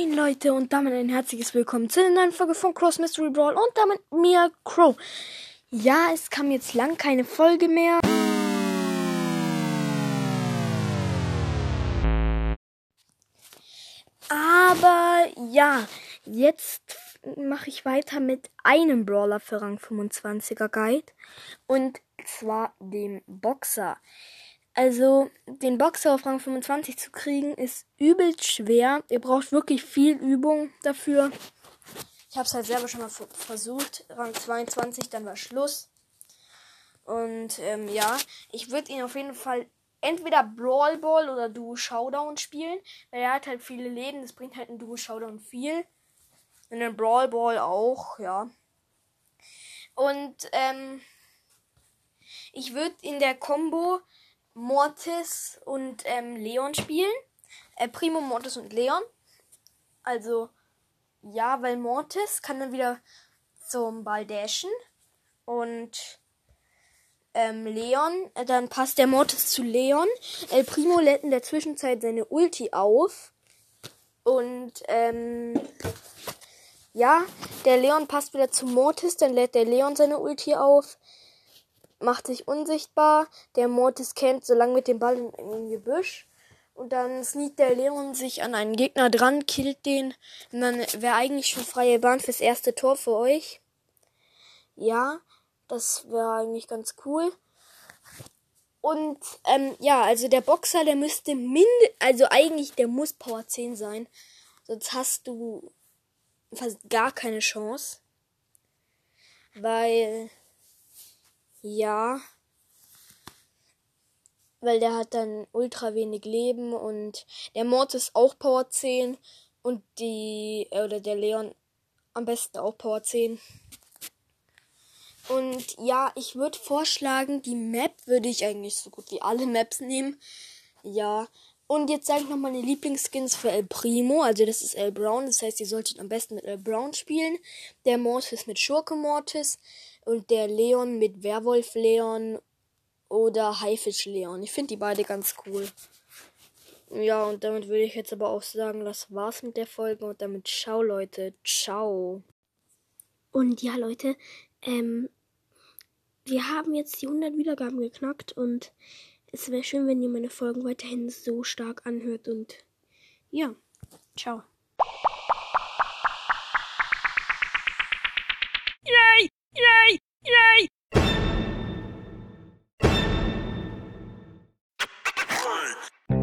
Moin Leute und damit ein herzliches Willkommen zu einer neuen Folge von Cross Mystery Brawl und damit mir Crow. Ja, es kam jetzt lang keine Folge mehr. Aber ja, jetzt mache ich weiter mit einem Brawler für Rang 25er Guide und zwar dem Boxer. Also, den Boxer auf Rang 25 zu kriegen, ist übelst schwer. Ihr braucht wirklich viel Übung dafür. Ich habe es halt selber schon mal versucht. Rang 22, dann war Schluss. Und ähm, ja, ich würde ihn auf jeden Fall entweder Brawl Ball oder Duo Showdown spielen. Weil er hat halt viele Leben. Das bringt halt ein Duo Showdown viel. Und ein Brawl Ball auch, ja. Und ähm, ich würde in der Combo Mortis und ähm, Leon spielen. Äh, Primo, Mortis und Leon. Also, ja, weil Mortis kann dann wieder zum Ball dashen. Und ähm, Leon, äh, dann passt der Mortis zu Leon. El Primo lädt in der Zwischenzeit seine Ulti auf. Und, ähm, ja, der Leon passt wieder zu Mortis, dann lädt der Leon seine Ulti auf macht sich unsichtbar. Der Mortis campt so lange mit dem Ball in, im Gebüsch. Und dann sneakt der Leon sich an einen Gegner dran, killt den. Und dann wäre eigentlich schon freie Bahn fürs erste Tor für euch. Ja, das wäre eigentlich ganz cool. Und ähm, ja, also der Boxer, der müsste mind, also eigentlich der muss Power 10 sein. Sonst hast du fast gar keine Chance. Weil ja. Weil der hat dann ultra wenig Leben und der Mord ist auch Power 10 und die, äh, oder der Leon am besten auch Power 10. Und ja, ich würde vorschlagen, die Map würde ich eigentlich so gut wie alle Maps nehmen. Ja. Und jetzt sage ich noch meine Lieblingsskins für El Primo. Also das ist El Brown. Das heißt, ihr solltet am besten mit El Brown spielen. Der Mortis mit Schurke Mortis und der Leon mit Werwolf Leon oder Haifisch Leon. Ich finde die beide ganz cool. Ja, und damit würde ich jetzt aber auch sagen, das war's mit der Folge und damit ciao Leute, ciao. Und ja Leute, ähm, wir haben jetzt die 100 Wiedergaben geknackt und es wäre schön, wenn ihr meine Folgen weiterhin so stark anhört und ja, ciao. Bye.